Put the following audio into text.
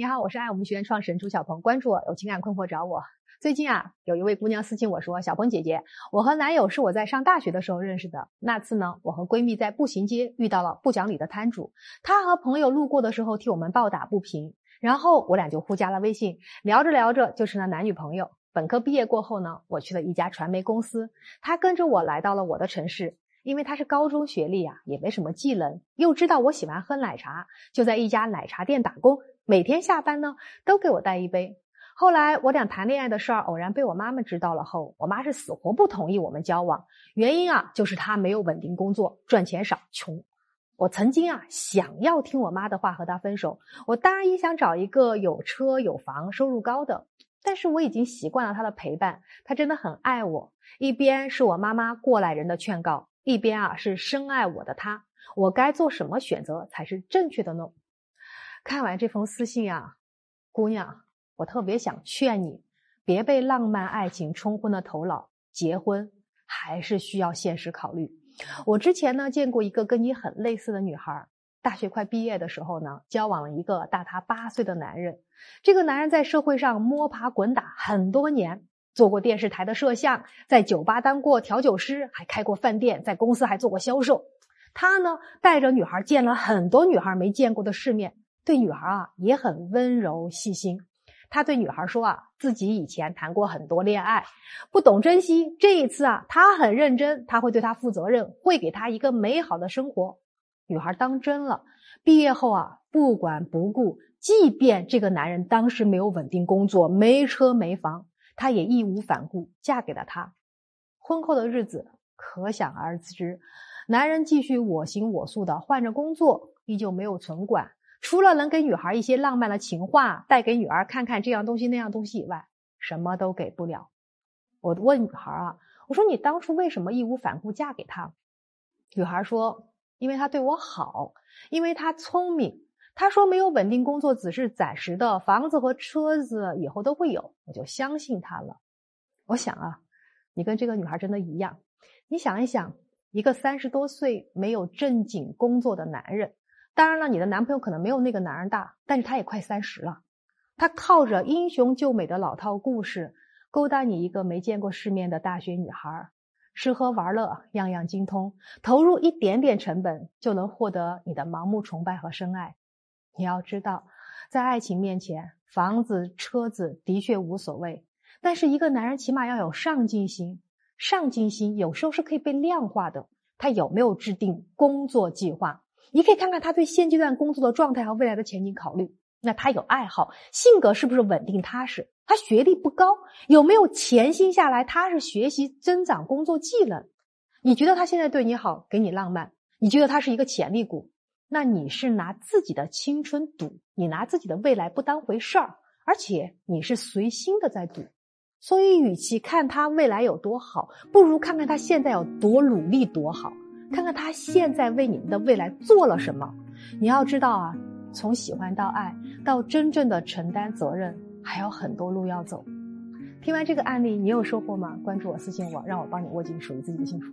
你好，我是爱我们学院创始人朱小鹏，关注我，有情感困惑找我。最近啊，有一位姑娘私信我说：“小鹏姐姐，我和男友是我在上大学的时候认识的。那次呢，我和闺蜜在步行街遇到了不讲理的摊主，他和朋友路过的时候替我们抱打不平，然后我俩就互加了微信，聊着聊着就成了男女朋友。本科毕业过后呢，我去了一家传媒公司，他跟着我来到了我的城市。”因为他是高中学历啊，也没什么技能，又知道我喜欢喝奶茶，就在一家奶茶店打工，每天下班呢都给我带一杯。后来我俩谈恋爱的事儿偶然被我妈妈知道了后，我妈是死活不同意我们交往，原因啊就是她没有稳定工作，赚钱少，穷。我曾经啊想要听我妈的话和他分手，我当然也想找一个有车有房、收入高的，但是我已经习惯了他的陪伴，他真的很爱我。一边是我妈妈过来人的劝告。一边啊是深爱我的他，我该做什么选择才是正确的呢？看完这封私信啊，姑娘，我特别想劝你，别被浪漫爱情冲昏了头脑，结婚还是需要现实考虑。我之前呢见过一个跟你很类似的女孩，大学快毕业的时候呢，交往了一个大她八岁的男人，这个男人在社会上摸爬滚打很多年。做过电视台的摄像，在酒吧当过调酒师，还开过饭店，在公司还做过销售。他呢，带着女孩见了很多女孩没见过的世面，对女孩啊也很温柔细心。他对女孩说啊，自己以前谈过很多恋爱，不懂珍惜。这一次啊，他很认真，他会对她负责任，会给她一个美好的生活。女孩当真了，毕业后啊，不管不顾，即便这个男人当时没有稳定工作，没车没房。她也义无反顾嫁给了他，婚后的日子可想而知。男人继续我行我素的换着工作，依旧没有存款，除了能给女孩一些浪漫的情话，带给女儿看看这样东西那样东西以外，什么都给不了。我问女孩啊，我说你当初为什么义无反顾嫁给他？女孩说，因为他对我好，因为他聪明。他说没有稳定工作只是暂时的，房子和车子以后都会有，我就相信他了。我想啊，你跟这个女孩真的一样。你想一想，一个三十多岁没有正经工作的男人，当然了，你的男朋友可能没有那个男人大，但是他也快三十了。他靠着英雄救美的老套故事，勾搭你一个没见过世面的大学女孩，吃喝玩乐样样精通，投入一点点成本就能获得你的盲目崇拜和深爱。你要知道，在爱情面前，房子、车子的确无所谓，但是一个男人起码要有上进心。上进心有时候是可以被量化的。他有没有制定工作计划？你可以看看他对现阶段工作的状态和未来的前景考虑。那他有爱好，性格是不是稳定踏实？他学历不高，有没有潜心下来踏实学习、增长工作技能？你觉得他现在对你好，给你浪漫？你觉得他是一个潜力股？那你是拿自己的青春赌，你拿自己的未来不当回事儿，而且你是随心的在赌，所以与其看他未来有多好，不如看看他现在有多努力多好，看看他现在为你们的未来做了什么。你要知道啊，从喜欢到爱，到真正的承担责任，还有很多路要走。听完这个案例，你有收获吗？关注我，私信我，让我帮你握紧属于自己的幸福。